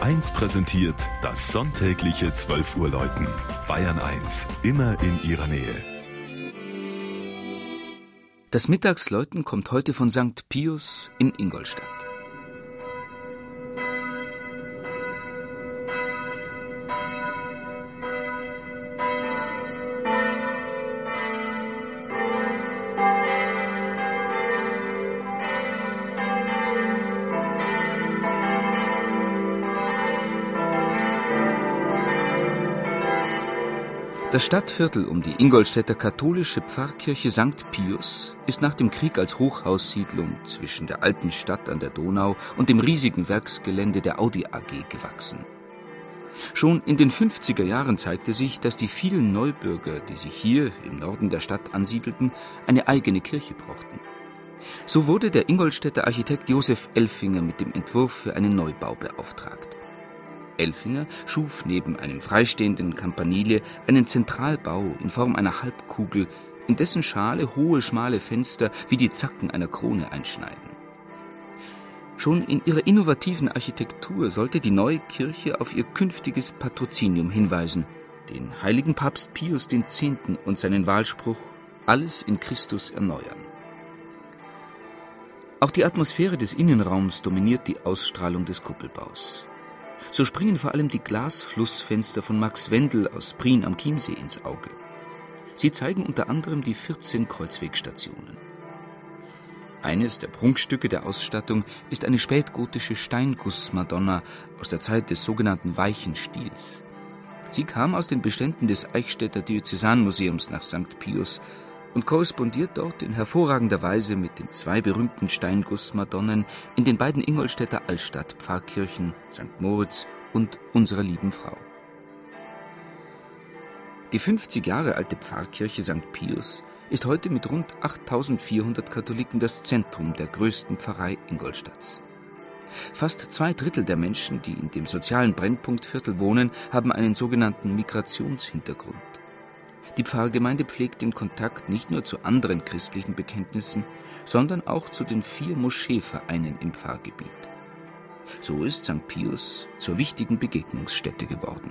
1 präsentiert das sonntägliche 12 Uhr Läuten. Bayern 1, immer in ihrer Nähe. Das Mittagsläuten kommt heute von St. Pius in Ingolstadt. Das Stadtviertel um die Ingolstädter katholische Pfarrkirche St. Pius ist nach dem Krieg als Hochhaussiedlung zwischen der alten Stadt an der Donau und dem riesigen Werksgelände der Audi AG gewachsen. Schon in den 50er Jahren zeigte sich, dass die vielen Neubürger, die sich hier im Norden der Stadt ansiedelten, eine eigene Kirche brauchten. So wurde der Ingolstädter Architekt Josef Elfinger mit dem Entwurf für einen Neubau beauftragt. Elfinger schuf neben einem freistehenden Campanile einen Zentralbau in Form einer Halbkugel, in dessen Schale hohe, schmale Fenster wie die Zacken einer Krone einschneiden. Schon in ihrer innovativen Architektur sollte die neue Kirche auf ihr künftiges Patrozinium hinweisen, den heiligen Papst Pius X. und seinen Wahlspruch Alles in Christus erneuern. Auch die Atmosphäre des Innenraums dominiert die Ausstrahlung des Kuppelbaus. So springen vor allem die Glasflussfenster von Max Wendel aus Prien am Chiemsee ins Auge. Sie zeigen unter anderem die 14 Kreuzwegstationen. Eines der Prunkstücke der Ausstattung ist eine spätgotische Steingussmadonna aus der Zeit des sogenannten weichen Stils. Sie kam aus den Beständen des Eichstätter Diözesanmuseums nach St. Pius und korrespondiert dort in hervorragender Weise mit den zwei berühmten Steingussmadonnen in den beiden Ingolstädter Altstadt-Pfarrkirchen St. Moritz und Unserer lieben Frau. Die 50 Jahre alte Pfarrkirche St. Pius ist heute mit rund 8400 Katholiken das Zentrum der größten Pfarrei Ingolstadts. Fast zwei Drittel der Menschen, die in dem sozialen Brennpunktviertel wohnen, haben einen sogenannten Migrationshintergrund. Die Pfarrgemeinde pflegt den Kontakt nicht nur zu anderen christlichen Bekenntnissen, sondern auch zu den vier Moscheevereinen im Pfarrgebiet. So ist St. Pius zur wichtigen Begegnungsstätte geworden.